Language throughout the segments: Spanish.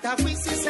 Itagüí sí será campeón.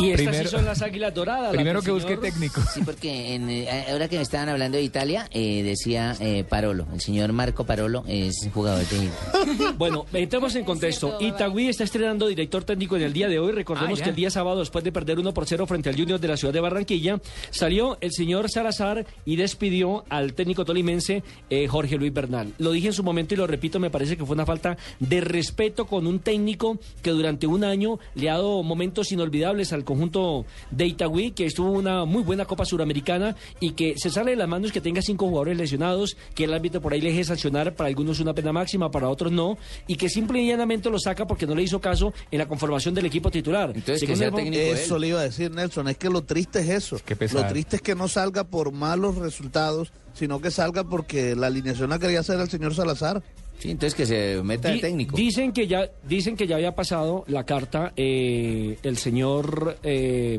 Y estas Primero- sí son las águilas doradas. Primero que busque técnico. Sí, porque en, eh, ahora que me estaban hablando de Italia, eh, decía eh, Parolo, el señor Marco Parolo es jugador de... Bueno, entremos en contexto. Itagüí está estrenando director técnico en el día de hoy. Recordemos Ah, que el día sábado, después de perder 1 por 0 frente al Junior de la ciudad de Barranquilla, salió el señor Salazar y despidió al técnico tolimense eh, Jorge Luis Bernal. Lo dije en su momento y lo repito, me parece que fue una falta de respeto con un técnico que durante un año le ha dado momentos inolvidables al conjunto de Itagüí, que estuvo una muy buena Copa Suramericana y que se sale de las manos que tenga cinco jugadores lesionados, que el árbitro por ahí le deje sancionar, para algunos una pena máxima, para otros no, y que simple y llanamente lo saca porque no le hizo caso en la conformación del equipo titular. Entonces, que sea el- técnico él. Eso le iba a decir Nelson, es que lo triste es eso. Lo triste es que no salga por malos resultados, sino que salga porque la alineación la quería hacer el señor Salazar. Sí, entonces que se meta Di- técnico. Dicen que ya dicen que ya había pasado la carta eh, el señor eh,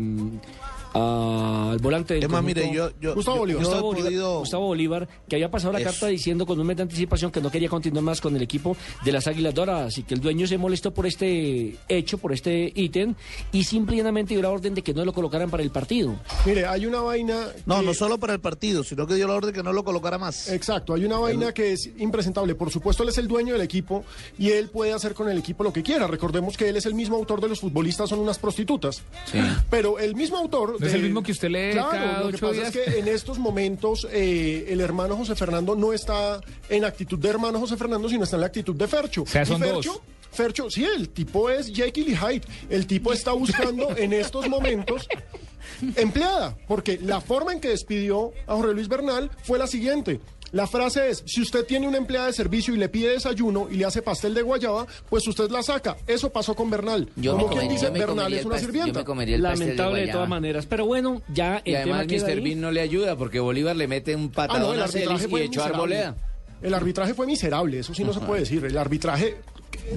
al volante del Es más, conjunto- mire, yo, yo, Gustavo yo- Bolívar. Gustavo Bolívar, podido- Gustavo Bolívar, que había pasado la Eso. carta diciendo con un mes de anticipación que no quería continuar más con el equipo de las Águilas Doradas y que el dueño se molestó por este hecho, por este ítem y simplemente dio la orden de que no lo colocaran para el partido. Mire, hay una vaina. No, que- no solo para el partido, sino que dio la orden que no lo colocara más. Exacto, hay una vaina que es impresentable. Por supuesto, él es el dueño del equipo y él puede hacer con el equipo lo que quiera. Recordemos que él es el mismo autor de los futbolistas son unas prostitutas. Pero el mismo autor. ¿No es el mismo que usted lee Claro, cada lo que pasa días? es que en estos momentos eh, el hermano José Fernando no está en actitud de hermano José Fernando, sino está en la actitud de Fercho. sea, Y son Fercho, dos. Fercho, sí, el tipo es Jekyll y Hyde. El tipo está buscando en estos momentos empleada, porque la forma en que despidió a Jorge Luis Bernal fue la siguiente. La frase es, si usted tiene una empleada de servicio y le pide desayuno y le hace pastel de guayaba, pues usted la saca. Eso pasó con Bernal. Yo Como quien dice, Bernal es una sirvienta. Yo me comería el pastel Lamentable de, todas maneras, pero bueno, ya Y el además tema Mr. ahí. Bean no le ayuda porque Bolívar le mete un Ah, no, patadón el a arbitraje Celis y echó. Arboleda. El arbitraje fue miserable, eso sí no se puede decir. El arbitraje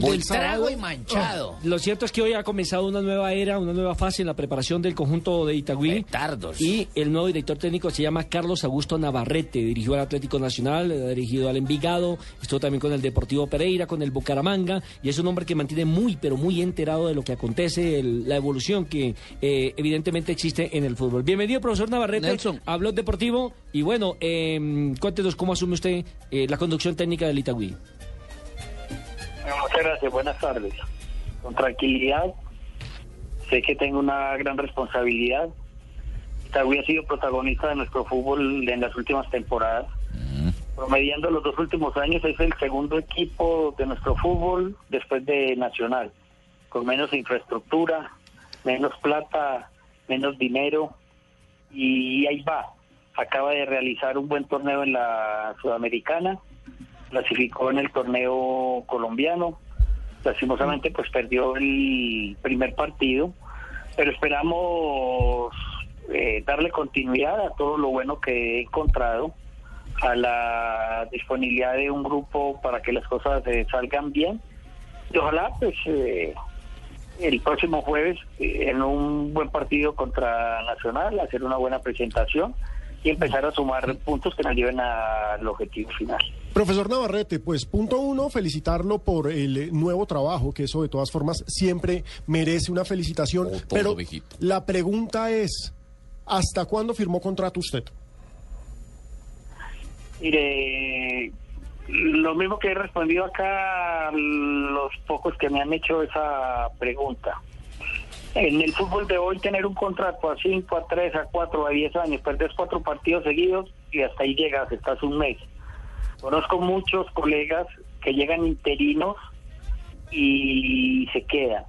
del. Trago y manchado. Lo cierto es que hoy ha comenzado una nueva era, una nueva fase en la preparación del conjunto de Itagüí. Petardos. Y el nuevo director técnico se llama Carlos Augusto Navarrete. Dirigió al Atlético Nacional, ha dirigido al Envigado, estuvo también con el Deportivo Pereira, con el Bucaramanga. Y es un hombre que mantiene muy, pero muy enterado de lo que acontece, el- la evolución que eh, evidentemente existe en el fútbol. Bienvenido, profesor Navarrete. Nelson. a Blog Deportivo. Y bueno, eh, cuéntenos cómo asume usted eh, la conducción técnica del Itagüí. Muchas gracias, buenas tardes. Con tranquilidad, sé que tengo una gran responsabilidad. Itagüí ha sido protagonista de nuestro fútbol en las últimas temporadas. Promediando los dos últimos años, es el segundo equipo de nuestro fútbol después de Nacional, con menos infraestructura, menos plata, menos dinero, y ahí va. Acaba de realizar un buen torneo en la Sudamericana, clasificó en el torneo colombiano. Lastimosamente, pues perdió el primer partido, pero esperamos eh, darle continuidad a todo lo bueno que he encontrado, a la disponibilidad de un grupo para que las cosas eh, salgan bien. Y ojalá, pues, eh, el próximo jueves, eh, en un buen partido contra Nacional, hacer una buena presentación y empezar a sumar puntos que nos lleven al objetivo final. Profesor Navarrete, pues punto uno, felicitarlo por el eh, nuevo trabajo, que eso de todas formas siempre merece una felicitación. Oh, todo, pero viejito. la pregunta es, ¿hasta cuándo firmó contrato usted? Mire, lo mismo que he respondido acá a los pocos que me han hecho esa pregunta. En el fútbol de hoy tener un contrato a 5, a 3, a 4, a 10 años, perder cuatro partidos seguidos y hasta ahí llegas, estás un mes. Conozco muchos colegas que llegan interinos y se quedan.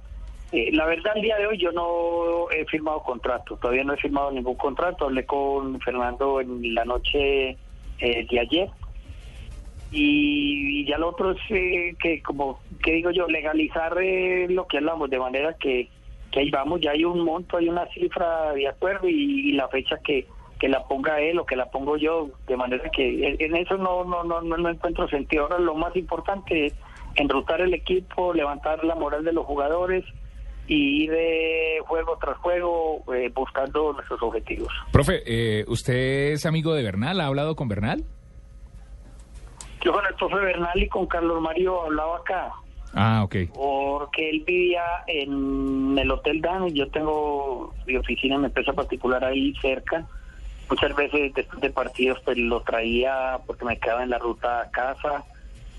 Eh, la verdad, el día de hoy yo no he firmado contrato, todavía no he firmado ningún contrato. Hablé con Fernando en la noche eh, de ayer. Y, ya lo otro es eh, que, como que digo yo, legalizar lo que hablamos, de manera que, que ahí vamos, ya hay un monto, hay una cifra de acuerdo y la fecha que, que la ponga él o que la pongo yo, de manera que en, eso no, no, no, no, no encuentro sentido. Ahora lo más importante es enrutar el equipo, levantar la moral de los jugadores y ir de juego tras juego eh, buscando nuestros objetivos. Profe, eh, ¿usted es amigo de Bernal? ¿Ha hablado con Bernal? Yo con el profe Bernal y con Carlos Mario hablaba acá. Ah, ok. porque él vivía en el Hotel Dan y yo tengo mi oficina mi empresa particular ahí cerca. Muchas veces después de partidos pues lo traía porque me quedaba en la ruta a casa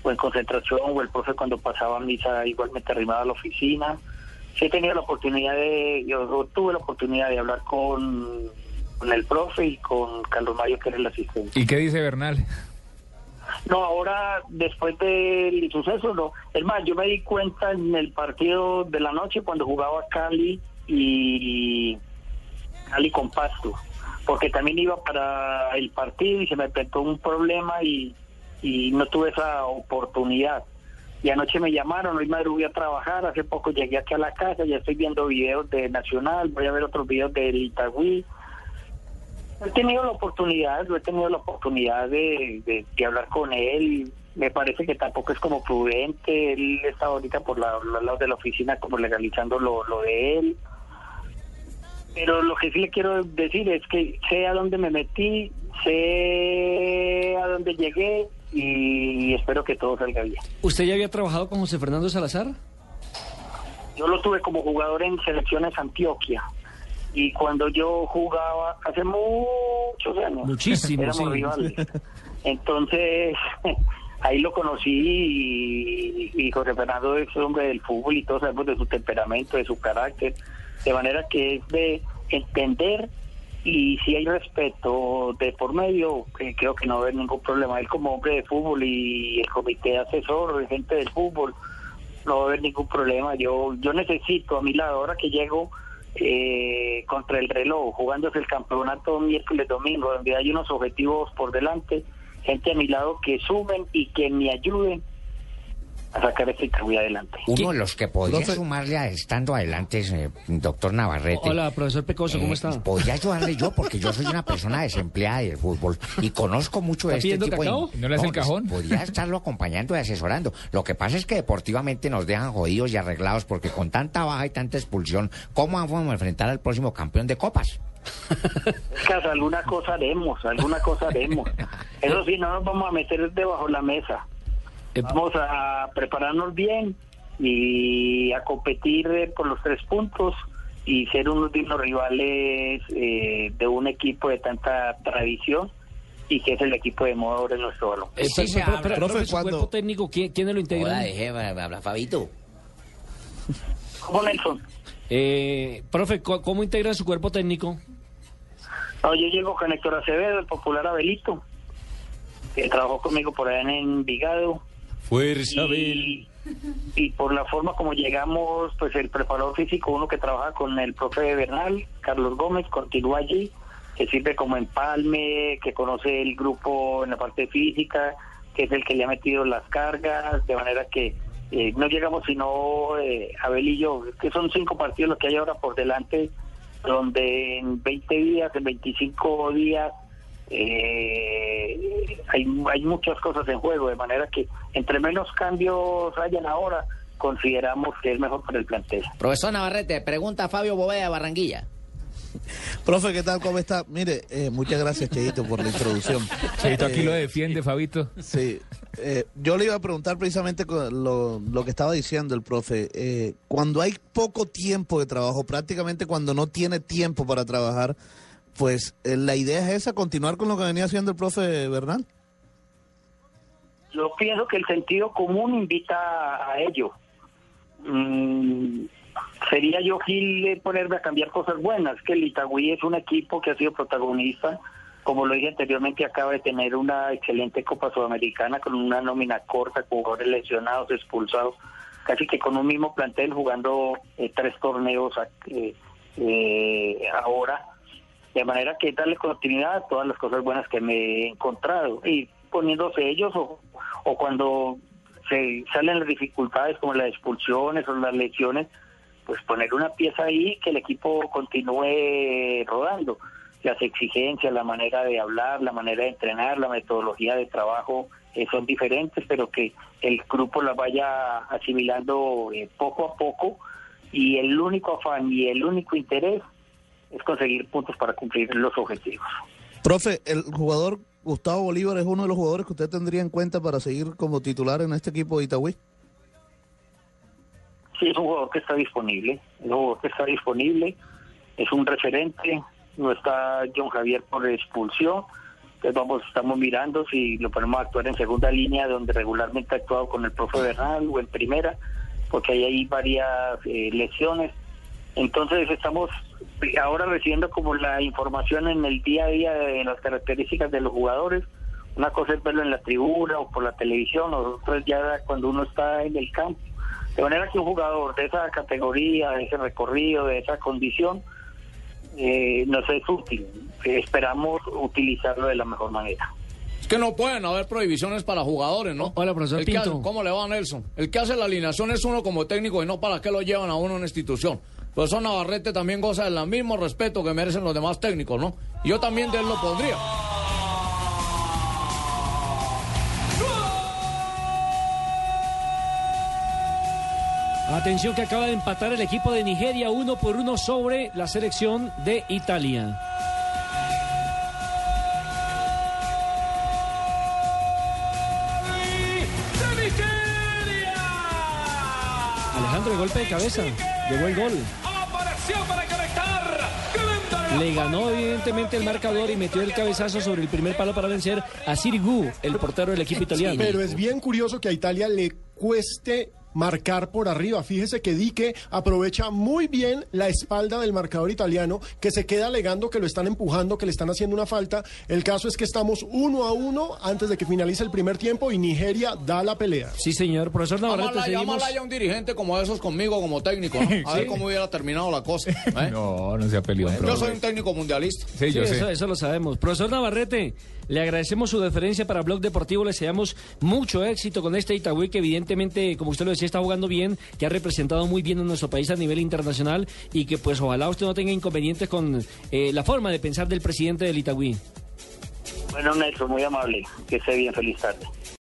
o en concentración o el profe cuando pasaba misa igualmente arrimaba a la oficina. Sí he tenido la oportunidad de, yo tuve la oportunidad de hablar con, con el profe y con Carlos Mario que era el asistente. ¿Y qué dice Bernal? No, ahora después del suceso, no. Es más, yo me di cuenta en el partido de la noche cuando jugaba Cali y Cali con Pasto, porque también iba para el partido y se me presentó un problema y, y no tuve esa oportunidad. Y anoche me llamaron, hoy madrugué a trabajar, hace poco llegué aquí a la casa, ya estoy viendo videos de Nacional, voy a ver otros videos del Itagüí. He tenido la oportunidad, he tenido la oportunidad de, de- de hablar con él. Me parece que tampoco es como prudente. Él está ahorita por la- lados de la oficina como legalizando lo, lo de él. Pero lo que sí le quiero decir es que sé a dónde me metí, sé a dónde llegué y espero que todo salga bien. ¿Usted ya había trabajado con José Fernando Salazar? Yo lo tuve como jugador en selecciones Antioquia. Y cuando yo jugaba, hace muchos años, Muchísimo, éramos sí. rivales. Entonces, ahí lo conocí y, y José Fernando es hombre del fútbol y todos sabemos de su temperamento, de su carácter. De manera que es de entender y si hay respeto de por medio, eh, creo que no va a haber ningún problema. Él como hombre de fútbol y el comité asesor, de gente del fútbol, no va a haber ningún problema. Yo yo necesito a mi lado, ahora que llego eh, contra el reloj, jugándose el campeonato miércoles, domingo, donde hay unos objetivos por delante, gente a mi lado que sumen y que me ayuden a sacar este Itagüí adelante. Uno de los que podría Profe. sumarle a estando adelante es eh, doctor Navarrete. Hola, profesor Pecoso, ¿cómo Eh, está? Podría ayudarle yo porque yo soy una persona desempleada del fútbol y conozco mucho de ¿Está este tipo cacao? de... ¿No le hace el pues, cajón? Podría estarlo acompañando y asesorando. Lo que pasa es que deportivamente nos dejan jodidos y arreglados porque con tanta baja y tanta expulsión, ¿cómo vamos a enfrentar al próximo campeón de copas? Cas, alguna cosa haremos, alguna cosa haremos. Eso sí, no nos vamos a meter debajo de la mesa. Eh, Vamos a prepararnos bien y a competir eh, por los tres puntos y ser unos dignos rivales eh, de un equipo de tanta tradición y que es el equipo de ahora en nuestro balón. eh, Sí, pero- pero- Profe, cuerpo técnico, ¿quién, ¿quiénes lo integran? Hola, deje, habla Fabito. ¿Cómo Nelson? Eh, profe, ¿co- ¿cómo integra su cuerpo técnico? No, yo llego con Héctor Acevedo, el popular Abelito, que trabajó conmigo por allá en Envigado. Fuerza, y, y por la forma como llegamos, pues el preparador físico, uno que trabaja con el profe Bernal, Carlos Gómez, continúa allí, que sirve como empalme, que conoce el grupo en la parte física, que es el que le ha metido las cargas, de manera que eh, no llegamos sino eh, Abel y yo, que son cinco partidos los que hay ahora por delante, donde en 20 días, en 25 días, eh, hay, hay muchas cosas en juego, de manera que entre menos cambios hayan ahora, consideramos que es mejor para el plantel. Profesor Navarrete, pregunta a Fabio Boveda de Barranquilla. Profe, ¿qué tal? ¿Cómo está? Mire, eh, muchas gracias, Cheito, por la introducción. Cheito aquí Eh, lo defiende, Fabito. Sí, eh, yo le iba a preguntar precisamente lo, lo que estaba diciendo el profe. Eh, cuando hay poco tiempo de trabajo, prácticamente cuando no tiene tiempo para trabajar, pues eh, la idea es esa, continuar con lo que venía haciendo el profe Bernal. Yo pienso que el sentido común invita a ello. Mm, sería yo Gil ponerme a cambiar cosas buenas, que el Itagüí es un equipo que ha sido protagonista, como lo dije anteriormente, acaba de tener una excelente Copa Sudamericana con una nómina corta, con jugadores lesionados, expulsados, casi que con un mismo plantel jugando eh, tres torneos eh, eh, ahora. De manera que darle continuidad a todas las cosas buenas que me he encontrado y poniéndose ellos o, cuando se salen las dificultades como las expulsiones o las lesiones, pues poner una pieza ahí que el equipo continúe rodando. Las exigencias, la manera de hablar, la manera de entrenar, la metodología de trabajo eh, son diferentes, pero que el grupo las vaya asimilando eh, poco a poco y el único afán y el único interés es conseguir puntos para cumplir los objetivos. Profe, el jugador Gustavo Bolívar es uno de los jugadores que usted tendría en cuenta para seguir como titular en este equipo de Itagüí. Sí, es un jugador que está disponible, es un jugador que está disponible, es un referente, no está John Javier por expulsión, entonces vamos, estamos mirando si lo ponemos a actuar en segunda línea, donde regularmente ha actuado con el profe Bernal, o en primera, porque ahí hay varias eh, lesiones. Entonces estamos ahora recibiendo como la información en el día a día de las características de los jugadores. Una cosa es verlo en la tribuna o por la televisión, es ya cuando uno está en el campo. De manera que un jugador de esa categoría, de ese recorrido, de esa condición, eh, nos es útil. Esperamos utilizarlo de la mejor manera. Es que no pueden haber prohibiciones para jugadores, ¿no? Hola, profesor El Pinto. hace- ¿Cómo le va, Nelson? El que hace la alineación es uno como técnico y no para qué lo llevan a uno en una institución. Profesor Navarrete también goza del mismo respeto que merecen los demás técnicos, ¿no? Yo también de él lo pondría. Atención que acaba de empatar el equipo de Nigeria uno por uno sobre la selección de Italia. Alejandro, el golpe de cabeza. Llegó el gol. Le ganó evidentemente el marcador y metió el cabezazo sobre el primer palo para vencer a Sirigu, el portero del equipo italiano. Pero es bien curioso que a Italia le cueste marcar por arriba. Fíjese que Dique aprovecha muy bien la espalda del marcador italiano, que se queda alegando que lo están empujando, que le están haciendo una falta. El caso es que estamos uno a uno antes de que finalice el primer tiempo y Nigeria da la pelea. Sí, señor. Profesor Navarrete, seguimos. ya un dirigente como esos conmigo como técnico, ¿no? A ver cómo hubiera terminado la cosa. ¿eh? No, no sea peleón, Yo profe. soy un técnico mundialista. Sí, Sí, yo sé. eso, eso lo sabemos. Profesor Navarrete, le agradecemos su deferencia para Blog Deportivo. Le deseamos mucho éxito con este Itagüí que evidentemente, como usted lo decía, está jugando bien, que ha representado muy bien a nuestro país a nivel internacional y que pues ojalá usted no tenga inconvenientes con eh, la forma de pensar del presidente del Itagüí. Bueno, Nelson, muy amable. Que esté bien, feliz tarde.